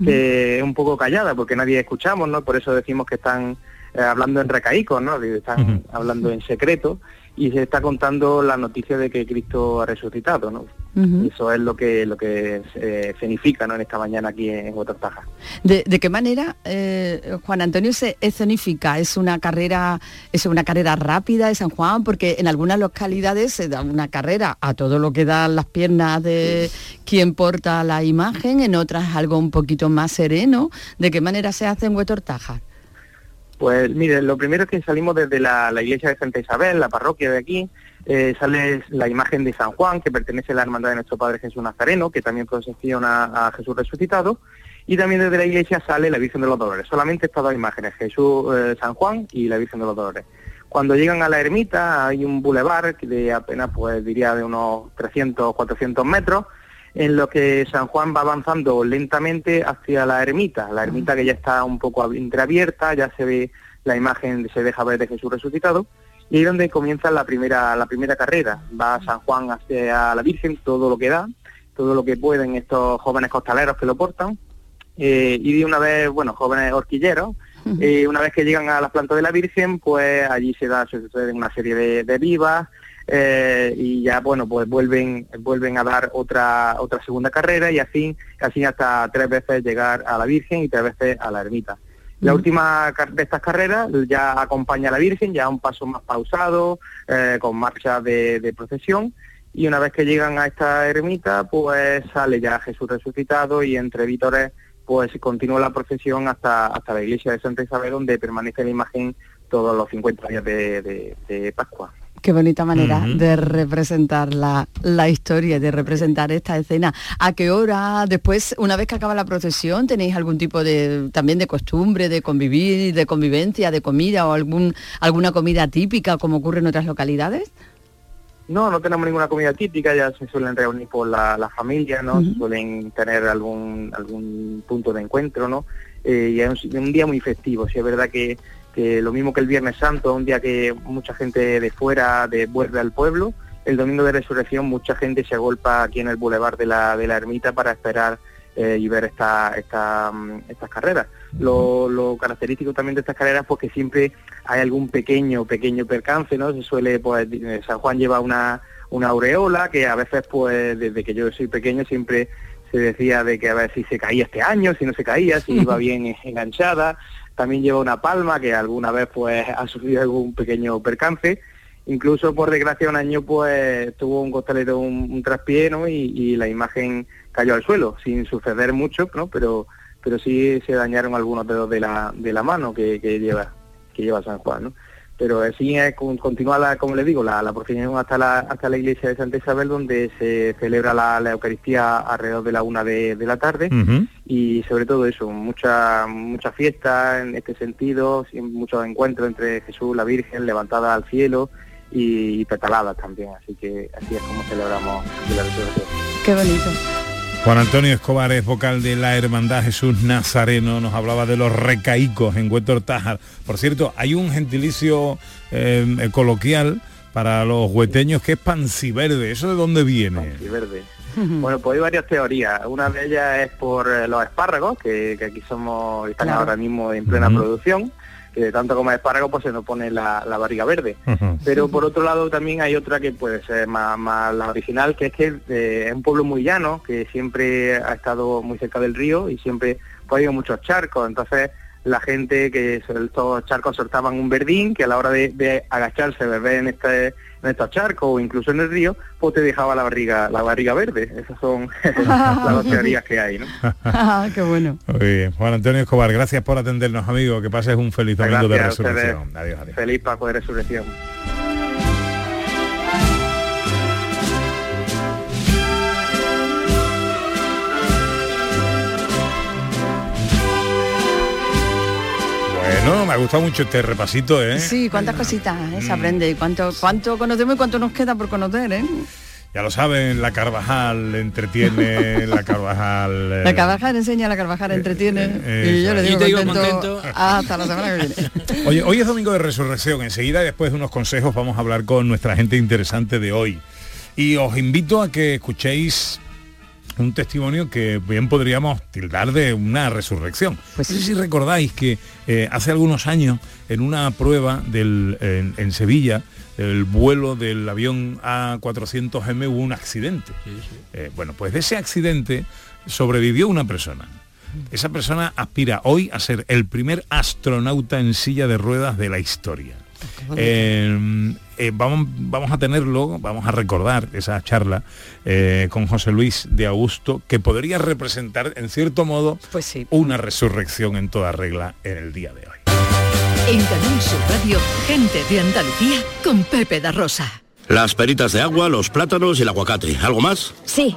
que es un poco callada porque nadie escuchamos, ¿no? Por eso decimos que están hablando en recaicos, ¿no? Están hablando en secreto y se está contando la noticia de que Cristo ha resucitado, ¿no? Eso es lo que lo que eh, significa, ¿no? En esta mañana aquí en Huetortaja. ¿De, de qué manera, eh, Juan Antonio, se escenifica? ¿Es una carrera, es una carrera rápida de San Juan? Porque en algunas localidades se da una carrera a todo lo que dan las piernas de quien porta la imagen, en otras algo un poquito más sereno. ¿De qué manera se hace en Huetortaja? Pues mire, lo primero es que salimos desde la, iglesia de Santa Isabel, la parroquia de aquí, eh, sale la imagen de San Juan, que pertenece a la hermandad de nuestro Padre Jesús Nazareno, que también procesiona a Jesús resucitado, y también desde la iglesia sale la Virgen de los Dolores. Solamente estas dos imágenes, Jesús, eh, San Juan y la Virgen de los Dolores. Cuando llegan a la ermita hay un bulevar de apenas, pues diría, de unos 300, 400 metros, en lo que San Juan va avanzando lentamente hacia la ermita, la ermita que ya está un poco ab- entreabierta, ya se ve la imagen, se deja ver de Jesús resucitado, y ahí es donde comienza la primera, la primera carrera. Va San Juan hacia la Virgen, todo lo que da, todo lo que pueden estos jóvenes costaleros que lo portan, eh, y de una vez, bueno, jóvenes horquilleros, eh, una vez que llegan a las plantas de la Virgen, pues allí se da se suceden una serie de, de vivas eh, y ya bueno pues vuelven vuelven a dar otra otra segunda carrera y así así hasta tres veces llegar a la Virgen y tres veces a la ermita. La última car- de estas carreras ya acompaña a la Virgen, ya un paso más pausado, eh, con marcha de, de procesión, y una vez que llegan a esta ermita, pues sale ya Jesús resucitado y entre vítores pues continúa la procesión hasta, hasta la iglesia de Santa Isabel, donde permanece la imagen todos los 50 días de, de- de Pascua. Qué bonita manera de representar la, la historia, de representar esta escena. ¿A qué hora después, una vez que acaba la procesión, tenéis algún tipo de también de costumbre, de convivir, de convivencia, de comida o algún alguna comida típica como ocurre en otras localidades? No, no tenemos ninguna comida típica, ya se suelen reunir por la, la familia, ¿no? Suelen tener algún algún punto de encuentro, ¿no? Eh, y es un, un día muy festivo, sí es verdad que, que lo mismo que el Viernes Santo, un día que mucha gente de fuera de, vuelve al pueblo, el Domingo de Resurrección mucha gente se agolpa aquí en el bulevar de la, de la ermita para esperar eh, y ver esta, esta, mm, estas carreras. Lo, lo característico también de estas carreras pues que siempre hay algún pequeño, pequeño percance, ¿no? Se suele, pues, eh, San Juan lleva una, una aureola que a veces, pues, desde que yo soy pequeño siempre se decía de que a ver si se caía este año, si no se caía, si iba bien enganchada. También lleva una palma que alguna vez, pues, ha sufrido algún pequeño percance. Incluso, por desgracia, un año, pues, tuvo un costalero un, traspié, ¿no? Y, la imagen cayó al suelo, sin suceder mucho, ¿no? Pero, pero sí se dañaron algunos dedos de la, de la mano que, lleva que lleva San Juan. Pero así es, con- continúa, la, como le digo, la, la procesión hasta la, hasta la iglesia de Santa Isabel, donde se celebra la, la Eucaristía alrededor de la una de, de la tarde y sobre todo eso, mucha mucha fiesta en este sentido, muchos encuentros entre Jesús, la Virgen, levantada al cielo y, petaladas también, así que así es como celebramos la resurrección. Qué bonito. Juan Antonio Escobar es vocal de la Hermandad Jesús Nazareno, nos hablaba de los recaicos en Huétor Tájar. Por cierto, hay un gentilicio eh, coloquial para los hueteños que es panciverde. ¿Eso de dónde viene? y verde. Bueno, pues hay varias teorías. Una de ellas es por eh, los espárragos, que, que aquí somos, están Claro. ahora mismo en plena producción, que de tanto como espárragos pues se nos pone la, la barriga verde. Pero por otro lado también hay otra que puede ser más, más la original, que es que eh, es un pueblo muy llano, que siempre ha estado muy cerca del río y siempre pues, ha habido muchos charcos. Entonces la gente que estos charcos soltaban un verdín, que a la hora de, de agacharse, beber en este en estos charcos o incluso en el río, pues te dejaba la barriga la barriga verde. Esas son las dos teorías que hay, ¿no? Ah, Qué bueno. Muy bien. Juan Antonio Escobar, gracias por atendernos, amigo. Que pases un feliz domingo de Gracias resurrección. Adiós, adiós. Feliz Pascua de Resurrección. Me ha gustado mucho este repasito, ¿eh? Sí, cuántas cositas ¿eh? se Mm. aprende, y cuánto, cuánto conocemos y cuánto nos queda por conocer, ¿eh? Ya lo saben, la Carvajal entretiene, la Carvajal... eh, La Carvajal enseña, la Carvajal entretiene eh, y yo le digo Y te digo contento, contento. hasta la semana que viene. Oye, hoy es domingo de resurrección. Enseguida, después de unos consejos, vamos a hablar con nuestra gente interesante de hoy. Y os invito a que escuchéis un testimonio que bien podríamos tildar de una resurrección. Pues no sé si recordáis que eh, hace algunos años, en una prueba del, en, en Sevilla, el vuelo del avión A400M hubo un accidente. Eh, bueno, pues de ese accidente sobrevivió una persona. Esa persona aspira hoy a ser el primer astronauta en silla de ruedas de la historia. Eh, eh, vamos, vamos a tenerlo, vamos a recordar esa charla eh, con José Luis de Augusto, que podría representar en cierto modo Pues sí. una resurrección en toda regla en el día de hoy. En Canal Sur Radio, gente de Andalucía con Pepe da Rosa. Las peritas de agua, los plátanos y el aguacate. ¿Algo más? Sí,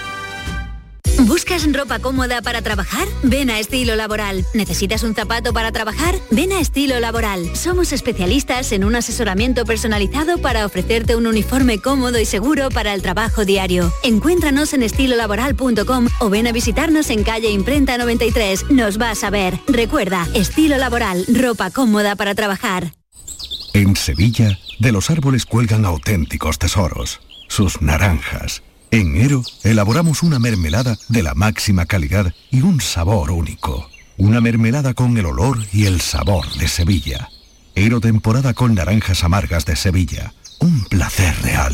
¿Buscas ropa cómoda para trabajar? Ven a Estilo Laboral. ¿Necesitas un zapato para trabajar? Ven a Estilo Laboral. Somos especialistas en un asesoramiento personalizado para ofrecerte un uniforme cómodo y seguro para el trabajo diario. Encuéntranos en estilolaboral.com o ven a visitarnos en calle Imprenta 93. Nos vas a ver. Recuerda, Estilo Laboral, ropa cómoda para trabajar. En Sevilla, de los árboles cuelgan auténticos tesoros, sus naranjas. En Ero, elaboramos una mermelada de la máxima calidad y un sabor único. Una mermelada con el olor y el sabor de Sevilla. Ero temporada con naranjas amargas de Sevilla. Un placer real.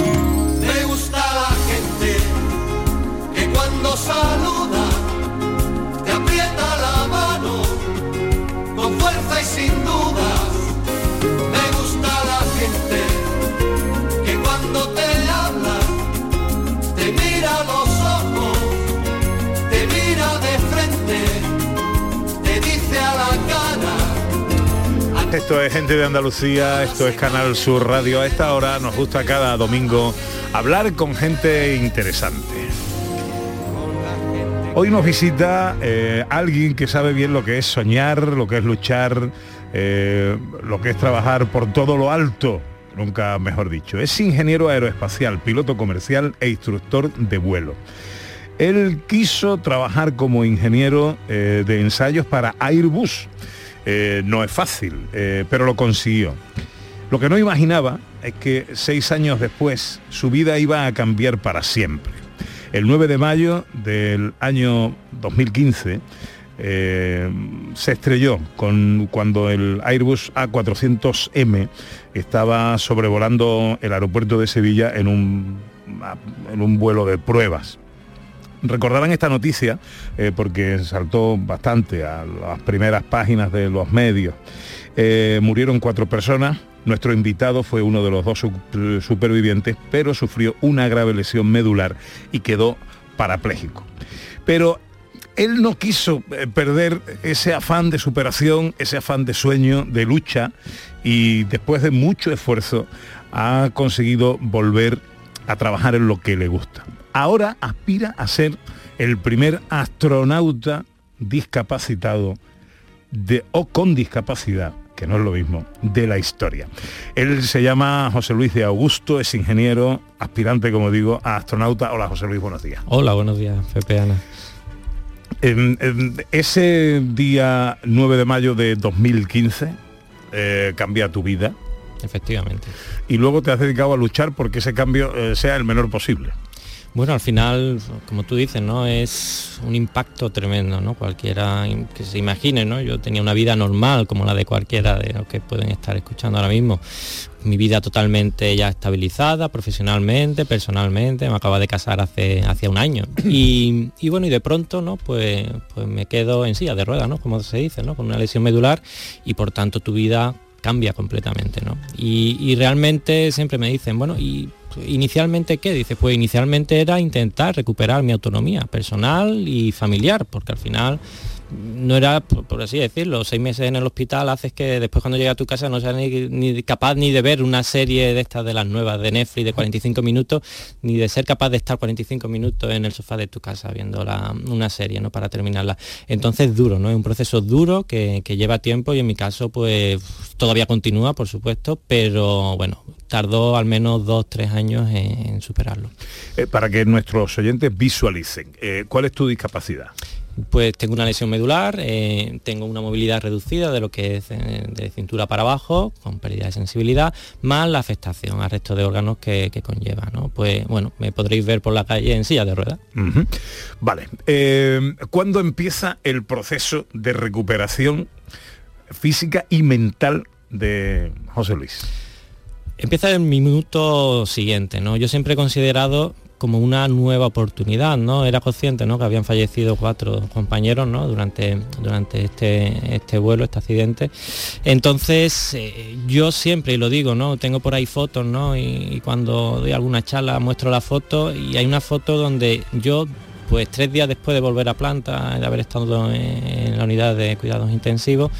Esto es Gente de Andalucía, esto es Canal Sur Radio. A esta hora nos gusta cada domingo hablar con gente interesante. Hoy nos visita eh, alguien que sabe bien lo que es soñar, lo que es luchar, eh, lo que es trabajar por todo lo alto, nunca mejor dicho. Es ingeniero aeroespacial, piloto comercial e instructor de vuelo. Él quiso trabajar como ingeniero eh, de ensayos para Airbus. Eh, no es fácil, eh, pero lo consiguió. Lo que no imaginaba es que seis años después su vida iba a cambiar para siempre. El 9 de mayo del año 2015 eh, se estrelló con, cuando el Airbus A400M estaba sobrevolando el aeropuerto de Sevilla en un, en un vuelo de pruebas. Recordarán esta noticia eh, porque saltó bastante a las primeras páginas de los medios. Eh, murieron cuatro personas. Nuestro invitado fue uno de los dos su- supervivientes, pero sufrió una grave lesión medular y quedó parapléjico. Pero él no quiso eh, perder ese afán de superación, ese afán de sueño, de lucha, y después de mucho esfuerzo ha conseguido volver a trabajar en lo que le gusta. Ahora aspira a ser el primer astronauta discapacitado de, o con discapacidad, que no es lo mismo, de la historia. Él se llama José Luis de Augusto, es ingeniero, aspirante, como digo, a astronauta. Hola José Luis, buenos días. Hola, buenos días, Pepe Ana. En- en ese día 9 de mayo de 2015 eh, cambia tu vida. Efectivamente. Y luego te has dedicado a luchar porque ese cambio eh, sea el menor posible. Bueno, al final, como tú dices, ¿no? Es un impacto tremendo, ¿no? Cualquiera que se imagine, ¿no? Yo tenía una vida normal como la de cualquiera de los que pueden estar escuchando ahora mismo. Mi vida totalmente ya estabilizada, profesionalmente, personalmente, me acaba de casar hace, un año. Y, y bueno, y de pronto, ¿no? Pues, pues me quedo en silla de ruedas, ¿no? Como se dice, ¿no? Con una lesión medular y por tanto tu vida cambia completamente, ¿no? Y, y realmente siempre me dicen, bueno, ¿y inicialmente qué? Dice, pues inicialmente era intentar recuperar mi autonomía personal y familiar, porque al final no era, por, así decirlo, seis meses en el hospital haces que después cuando llega a tu casa no seas ni, capaz ni de ver una serie de estas de las nuevas de Netflix de 45 minutos, ni de ser capaz de estar 45 minutos en el sofá de tu casa viendo una serie, ¿no? Para terminarla. Entonces duro, ¿no? Es un proceso duro que, lleva tiempo y en mi caso pues todavía continúa, por supuesto, pero bueno, tardó al menos dos, tres años en, superarlo. Eh, para que nuestros oyentes visualicen, eh, ¿cuál es tu discapacidad? Pues tengo una lesión medular, eh, tengo una movilidad reducida de lo que es eh, de cintura para abajo, con pérdida de sensibilidad, más la afectación al resto de órganos que, conlleva. ¿no? Pues bueno, me podréis ver por la calle en silla de ruedas. Vale. Eh, ¿Cuándo empieza el proceso de recuperación física y mental de José Luis? Empieza el minuto siguiente, ¿no? Yo siempre he considerado como una nueva oportunidad, ¿no? Era consciente, ¿no? Que habían fallecido cuatro compañeros, ¿no? Durante, durante este, este vuelo, este accidente. Entonces, eh, yo siempre, y lo digo, ¿no? Tengo por ahí fotos, ¿no? Y, cuando doy alguna charla muestro la foto y hay una foto donde yo pues tres días después de volver a planta, de haber estado en la unidad de cuidados intensivos,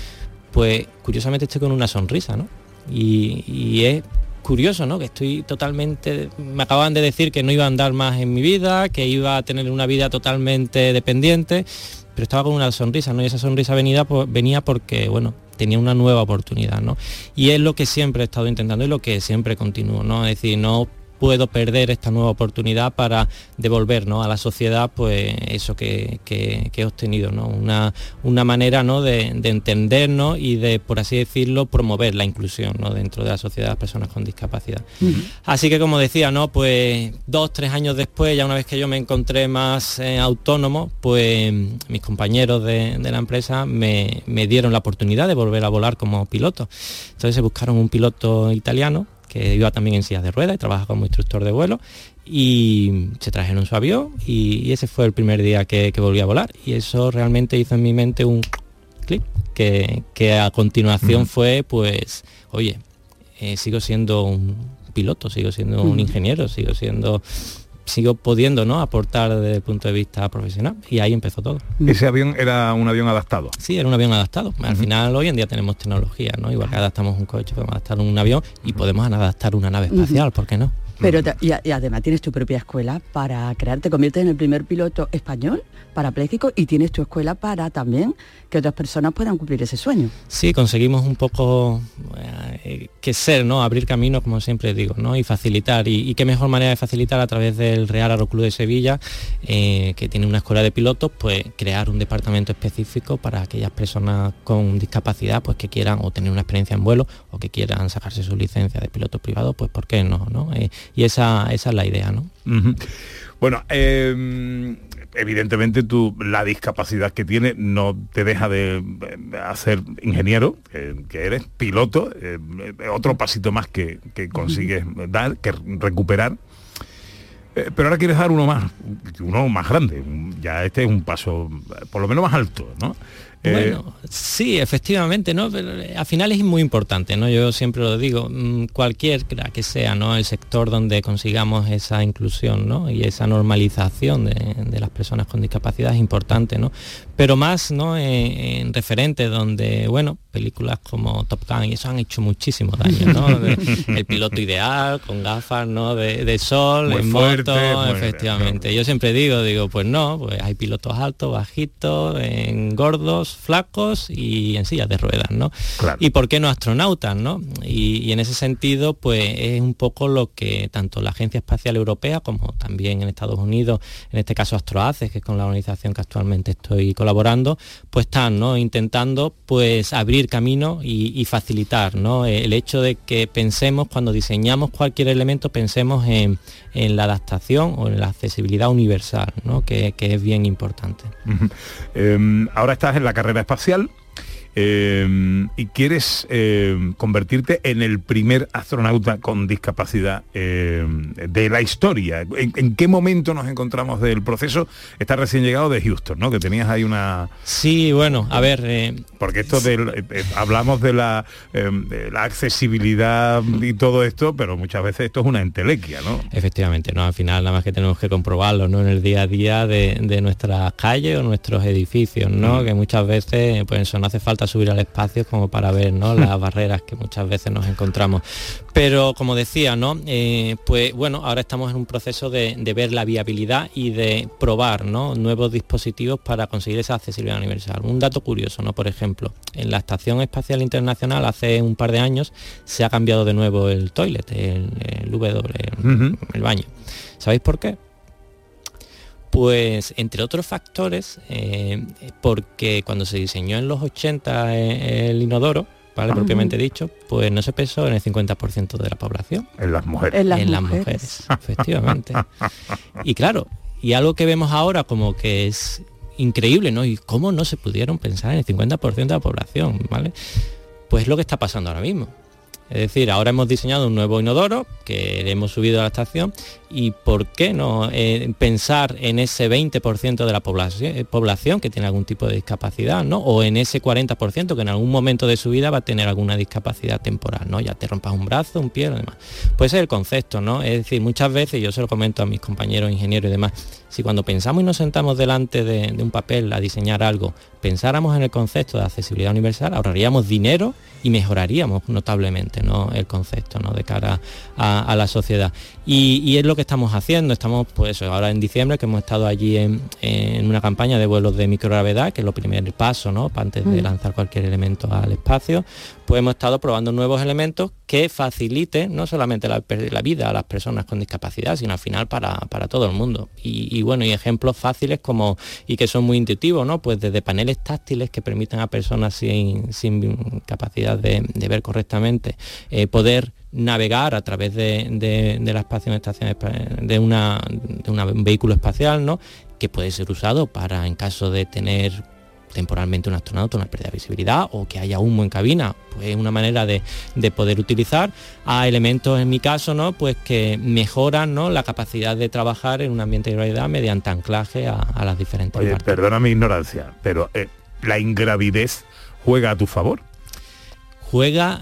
pues curiosamente estoy con una sonrisa, ¿no? Y, y es curioso, ¿no? Que estoy totalmente, me acaban de decir que no iba a andar más en mi vida, que iba a tener una vida totalmente dependiente, pero estaba con una sonrisa, ¿no? Y esa sonrisa pues, venía porque, bueno, tenía una nueva oportunidad, ¿no? Y es lo que siempre he estado intentando y lo que siempre continúo, ¿no? Es decir, no puedo perder esta nueva oportunidad para devolver a la sociedad pues eso que, he obtenido, ¿no? una, una manera ¿no? de, entendernos y de, por así decirlo, promover la inclusión ¿no? dentro de la sociedad de las personas con discapacidad. Así que como decía, ¿no? pues dos, tres años después, ya una vez que yo me encontré más eh, autónomo, pues mis compañeros de, la empresa me, me dieron la oportunidad de volver a volar como piloto. Entonces se buscaron un piloto italiano que iba también en sillas de ruedas y trabaja como instructor de vuelo y se trajeron su avión y, ese fue el primer día que, volví a volar. Y eso realmente hizo en mi mente un clic que, a continuación fue pues oye eh, sigo siendo un piloto sigo siendo un ingeniero sigo siendo sigo pudiendo ¿no? aportar desde el punto de vista profesional y ahí empezó todo. ¿Ese avión era un avión adaptado? Sí, era un avión adaptado. Al final hoy en día tenemos tecnología, ¿no? Igual que adaptamos un coche, podemos adaptar un avión y podemos adaptar una nave espacial, ¿por qué no? Pero y, además tienes tu propia escuela para crear, te conviertes en el primer piloto español parapléjico y tienes tu escuela para también que otras personas puedan cumplir ese sueño. Sí, conseguimos un poco eh, que ser, ¿no? Abrir camino, como siempre digo, ¿no? Y facilitar. Y, qué mejor manera de facilitar a través del Real Aeroclub de Sevilla, eh, que tiene una escuela de pilotos, pues crear un departamento específico para aquellas personas con discapacidad, pues que quieran o tener una experiencia en vuelo o que quieran sacarse su licencia de piloto privado, pues ¿por qué no? no? Eh, y esa, esa es la idea, ¿no? Bueno, em, evidentemente tú la discapacidad que tienes no te deja de hacer ingeniero, que, eres piloto, eh, otro pasito más que, consigues dar, que recuperar. Eh, pero ahora quieres dar uno más, uno más grande. Ya este es un paso, por lo menos más alto, ¿no? Eh, bueno, sí, efectivamente, ¿no? Pero eh, al final es muy importante, ¿no? Yo siempre lo digo, mm, cualquier que sea, ¿no? El sector donde consigamos esa inclusión, ¿no? Y esa normalización de, las personas con discapacidad es importante, ¿no? Pero más, ¿no? En, referentes donde, bueno, películas como Top Gun y eso han hecho muchísimo daño, ¿no? el piloto ideal, con gafas, ¿no? De, sol, en moto, efectivamente. Yo siempre digo, digo, pues no, pues hay pilotos altos, bajitos, en gordos, flacos y en sillas de ruedas, ¿no? Y por qué no astronautas, ¿no? Y, en ese sentido, pues es un poco lo que tanto la Agencia Espacial Europea como también en Estados Unidos, en este caso Astroaces, que es con la organización que actualmente estoy colaborando, pues están, ¿no? Intentando pues abrir camino y, facilitar, ¿no? El hecho de que pensemos cuando diseñamos cualquier elemento, pensemos en, la adaptación o en la accesibilidad universal, ¿no? que, es bien importante. Em, ahora estás en la carrera espacial. Eh, y quieres eh, convertirte en el primer astronauta con discapacidad eh, de la historia. ¿En, en qué momento nos encontramos del proceso? Está recién llegado de Houston, ¿no? Que tenías ahí una... Sí, bueno, a ver... Porque esto del- hablamos de la, de la accesibilidad y todo esto, pero muchas veces esto es una entelequia, ¿no? Efectivamente, ¿no? Al final nada más que tenemos que comprobarlo, ¿no? En el día a día de, de nuestras calles o nuestros edificios, ¿no? Mm. Que muchas veces, pues eso, no hace falta subir al espacio como para ver, ¿no? Las barreras que muchas veces nos encontramos. Pero como decía, ¿no? Eh, pues bueno, ahora estamos en un proceso de, de ver la viabilidad y de probar, ¿no? Nuevos dispositivos para conseguir esa accesibilidad universal. Un dato curioso, ¿no? Por ejemplo, en la Estación Espacial Internacional hace un par de años se ha cambiado de nuevo el toilet, el, el W, el- el baño. ¿Sabéis por qué? Pues entre otros factores, eh, porque cuando se diseñó en los 80 eh, el inodoro, ¿vale? Propiamente dicho, pues no se pensó en el 50% de la población. En las mujeres. En las las mujeres. mujeres, efectivamente. y claro, y algo que vemos ahora como que es increíble, ¿no? Y cómo no se pudieron pensar en el 50% de la población, ¿vale? Pues es lo que está pasando ahora mismo. Es decir, ahora hemos diseñado un nuevo inodoro que hemos subido a la estación y ¿por qué no eh, pensar en ese 20% de la población, eh, población que tiene algún tipo de discapacidad, ¿no? O en ese 40% que en algún momento de su vida va a tener alguna discapacidad temporal, ¿no? Ya te rompas un brazo, un pie, demás. Pues es el concepto, ¿no? Es decir, muchas veces, yo se lo comento a mis compañeros ingenieros y demás, si cuando pensamos y nos sentamos delante de, de un papel a diseñar algo, pensáramos en el concepto de accesibilidad universal, ahorraríamos dinero y mejoraríamos notablemente ¿no? el concepto ¿no? de cara a, a la sociedad. Y, y es lo que estamos haciendo, estamos pues ahora en diciembre que hemos estado allí en, en una campaña de vuelos de microgravedad, que es lo primer paso ¿no? Antes de Mm. lanzar cualquier elemento al espacio, pues hemos estado probando nuevos elementos que faciliten no solamente la, vida a las personas con discapacidad, sino al final para, para todo el mundo. Y, bueno, y ejemplos fáciles como y que son muy intuitivos, ¿no? Pues desde paneles táctiles que permitan a personas sin, sin capacidad de, ver correctamente eh, poder navegar a través de, de- de la estación, estación de, una, de un vehículo espacial, ¿no? Que puede ser usado para, en caso de tener temporalmente un astronauta una pérdida de visibilidad o que haya humo en cabina, pues es una manera de, de poder utilizar a elementos en mi caso, ¿no? Pues que mejoran ¿no? la capacidad de trabajar en un ambiente de realidad mediante anclaje a, a las diferentes Oye, partes. perdona mi ignorancia, pero eh, la ingravidez juega a tu favor. juega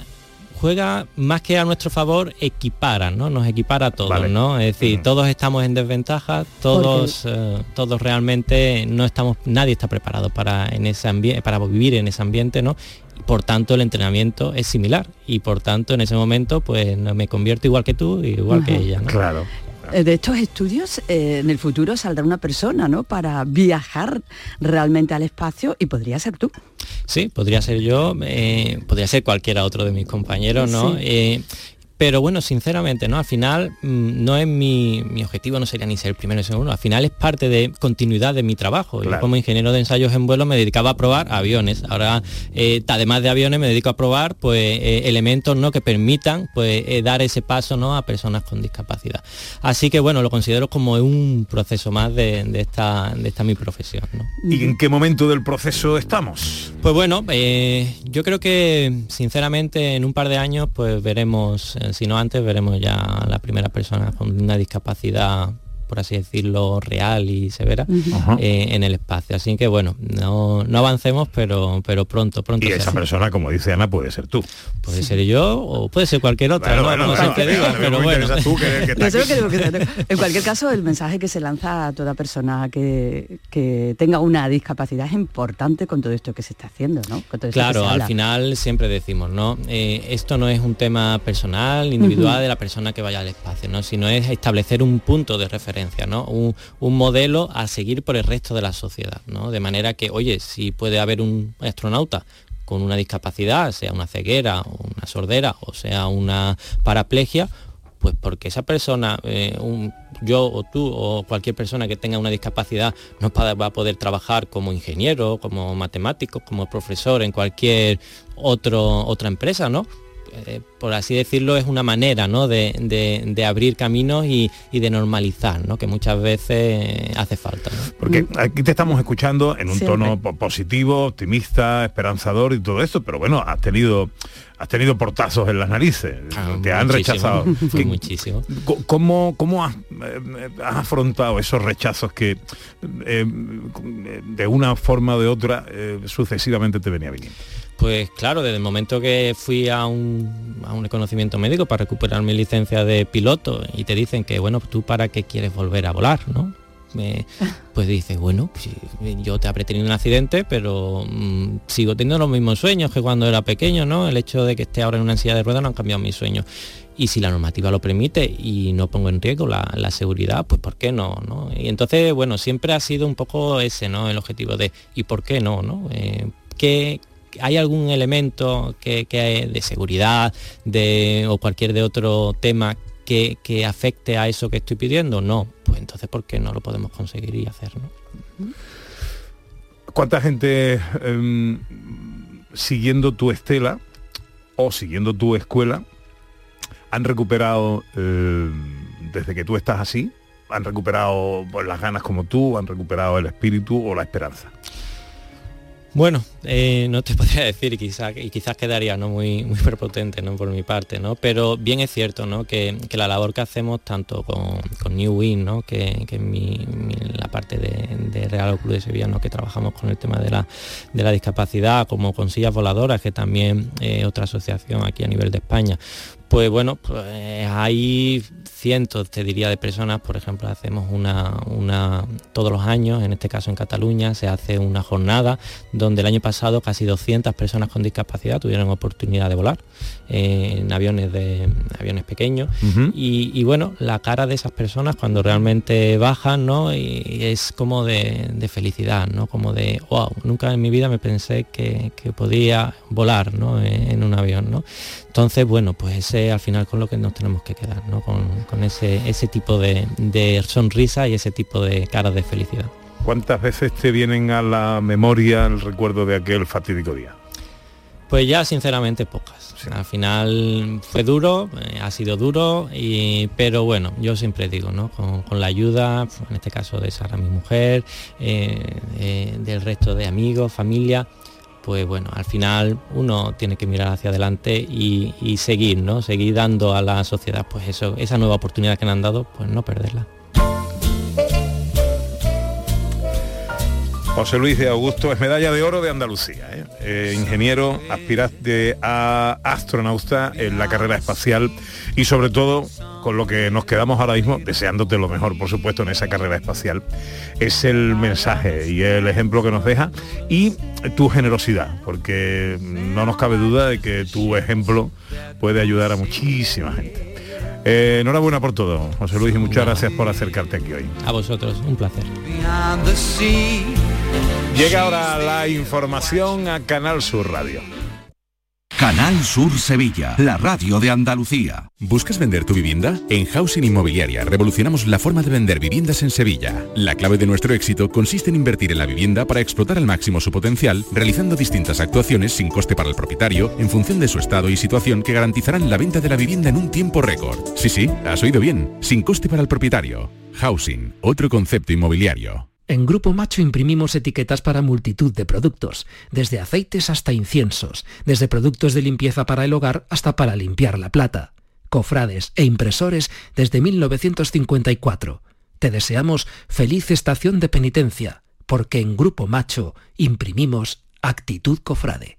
juega más que a nuestro favor equipara no nos equipara a todos Vale. no es decir todos estamos en desventaja todos eh, todos realmente no estamos nadie está preparado para en ese ambiente para vivir en ese ambiente no por tanto el entrenamiento es similar y por tanto en ese momento pues no me convierto igual que tú igual que ella ¿no? claro De estos estudios, eh, en el futuro saldrá una persona, ¿no? Para viajar realmente al espacio y podría ser tú. Sí, podría ser yo, eh, podría ser cualquiera otro de mis compañeros, ¿no? Sí. Eh, pero bueno, sinceramente, ¿no? Al final mm, no es mi, mi objetivo, no sería ni ser el primero ni ser uno. Al final es parte de continuidad de mi trabajo. Yo como ingeniero de ensayos en vuelo me dedicaba a probar aviones. Ahora, eh, además de aviones, me dedico a probar pues eh, elementos ¿no? que permitan pues eh, dar ese paso ¿no? a personas con discapacidad. Así que bueno, lo considero como un proceso más de, de esta, de esta mi profesión. ¿no? ¿Y en qué momento del proceso estamos? Pues bueno, yo creo que sinceramente en un par de años pues veremos, si no antes, veremos ya la primera persona con una discapacidad por así decirlo, real y severa eh, en el espacio. Así que bueno, no, no avancemos, pero, pero pronto, pronto. Y esa será. persona, como dice Ana, puede ser tú. Puede ser yo o puede ser cualquier otra, Bueno, ¿no? bueno, Como claro, siempre digo, pero bueno. interesa tú, que- que está No sé lo aquí. que digo, que- en cualquier caso, el mensaje que se lanza a toda persona que, que tenga una discapacidad es importante con todo esto que se está haciendo, ¿no? Claro, al final siempre decimos, ¿no? Eh, esto no es un tema personal, individual de la persona que vaya al espacio, ¿no? Sino es establecer un punto de referencia, ¿no? Un, modelo a seguir por el resto de la sociedad, ¿no? De manera que, oye, si puede haber un astronauta con una discapacidad, sea una ceguera, una sordera, o sea una paraplegia, pues porque esa persona, eh, un- yo o tú o cualquier persona que tenga una discapacidad no va a poder trabajar como ingeniero, como matemático, como profesor en cualquier otro, otra empresa, ¿no? Eh, por así decirlo, es una manera ¿no? de, de- de abrir caminos y, y de normalizar, ¿no? que muchas veces hace falta. ¿no? Porque aquí te estamos escuchando en un Siempre. tono po- positivo, optimista, esperanzador y todo esto, pero bueno, has tenido has tenido portazos en las narices, te han rechazado. ¿Qué- muchísimo. ¿Cómo, cómo has, eh, has afrontado esos rechazos que eh, de una forma o de otra eh, sucesivamente te venía viniendo? Pues claro, desde el momento que fui a un, a un reconocimiento médico para recuperar mi licencia de piloto y te dicen que, bueno, tú para qué quieres volver a volar, ¿no? Me- pues dices, bueno, pues, yo te habré tenido un accidente, pero mm, sigo teniendo los mismos sueños que cuando era pequeño, ¿no? El hecho de que esté ahora en una silla de ruedas no han cambiado mis sueños. Y si la normativa lo permite y no pongo en riesgo la, la seguridad, pues ¿por qué no, no? Y entonces, bueno, siempre ha sido un poco ese, ¿no? El objetivo de ¿y por qué no, no? Eh, ¿qué, ¿Hay algún elemento que, que de seguridad de, o cualquier de otro tema que, que afecte a eso que estoy pidiendo? No. Pues entonces, ¿por qué no lo podemos conseguir y hacer? ¿no? ¿Cuánta gente em, siguiendo tu estela o siguiendo tu escuela han recuperado em, desde que tú estás así? ¿Han recuperado pues, las ganas como tú? ¿Han recuperado el espíritu o la esperanza? Bueno, eh, no te podría decir y quizás quedaría no muy muy no por mi parte, ¿no? Pero bien es cierto, ¿no? Que, que la labor que hacemos tanto con, New Win, ¿no? Que, que mi, la parte de, de Real Club de Sevilla, ¿no? Que trabajamos con el tema de la de la discapacidad, como con sillas voladoras, que también eh, otra asociación aquí a nivel de España. Pues bueno, pues hay cientos, te diría, de personas, por ejemplo, hacemos una, una, todos los años, en este caso en Cataluña, se hace una jornada donde el año pasado casi 200 personas con discapacidad tuvieron oportunidad de volar eh, en aviones, de, aviones pequeños. y, y bueno, la cara de esas personas cuando realmente bajan, ¿no? Y es como de, de felicidad, ¿no? Como de, wow, nunca en mi vida me pensé que, que podía volar, ¿no? En, en un avión, ¿no? Entonces, bueno, pues ese al final con lo que nos tenemos que quedar, ¿no? Con, con ese, ese tipo de, de sonrisa y ese tipo de caras de felicidad. ¿Cuántas veces te vienen a la memoria el recuerdo de aquel fatídico día? Pues ya sinceramente pocas. Al final fue duro, eh, ha sido duro, y, pero bueno, yo siempre digo, ¿no? Con, con la ayuda, en este caso de Sara, mi mujer, eh, eh, del resto de amigos, familia, pues bueno, al final uno tiene que mirar hacia adelante y, seguir, ¿no? Seguir dando a la sociedad pues eso, esa nueva oportunidad que le han dado, pues no perderla. José Luis de Augusto es medalla de oro de Andalucía, ¿eh? Eh, ingeniero, aspirante a astronauta en la carrera espacial y sobre todo con lo que nos quedamos ahora mismo, deseándote lo mejor, por supuesto, en esa carrera espacial, es el mensaje y el ejemplo que nos deja y tu generosidad, porque no nos cabe duda de que tu ejemplo puede ayudar a muchísima gente. Eh, enhorabuena por todo, José Luis, y muchas gracias por acercarte aquí hoy. A vosotros, un placer. Llega ahora la información a Canal Sur Radio. Canal Sur Sevilla, la radio de Andalucía. ¿Buscas vender tu vivienda? En Housing Inmobiliaria revolucionamos la forma de vender viviendas en Sevilla. La clave de nuestro éxito consiste en invertir en la vivienda para explotar al máximo su potencial, realizando distintas actuaciones sin coste para el propietario, en función de su estado y situación que garantizarán la venta de la vivienda en un tiempo récord. Sí, sí, has oído bien, sin coste para el propietario. Housing, otro concepto inmobiliario. En Grupo Macho imprimimos etiquetas para multitud de productos, desde aceites hasta inciensos, desde productos de limpieza para el hogar hasta para limpiar la plata, cofrades e impresores desde 1954. Te deseamos feliz estación de penitencia, porque en Grupo Macho imprimimos actitud cofrade.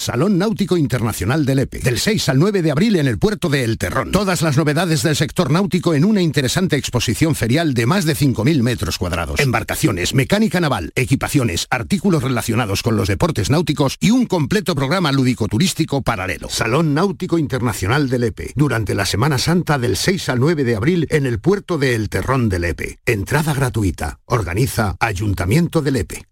Salón Náutico Internacional del EPE. Del 6 al 9 de abril en el puerto de El Terrón. Todas las novedades del sector náutico en una interesante exposición ferial de más de 5.000 metros cuadrados. Embarcaciones, mecánica naval, equipaciones, artículos relacionados con los deportes náuticos y un completo programa lúdico-turístico paralelo. Salón Náutico Internacional del EPE. Durante la Semana Santa del 6 al 9 de abril en el puerto de El Terrón del EPE. Entrada gratuita. Organiza Ayuntamiento del EPE.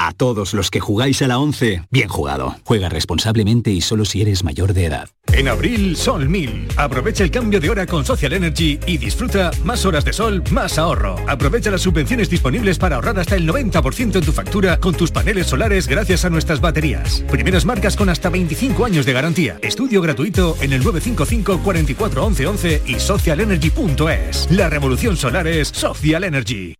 A todos los que jugáis a la 11, bien jugado. Juega responsablemente y solo si eres mayor de edad. En abril, Sol 1000. Aprovecha el cambio de hora con Social Energy y disfruta más horas de sol, más ahorro. Aprovecha las subvenciones disponibles para ahorrar hasta el 90% en tu factura con tus paneles solares gracias a nuestras baterías. Primeras marcas con hasta 25 años de garantía. Estudio gratuito en el 955 44 11 11 y socialenergy.es. La revolución solar es Social Energy.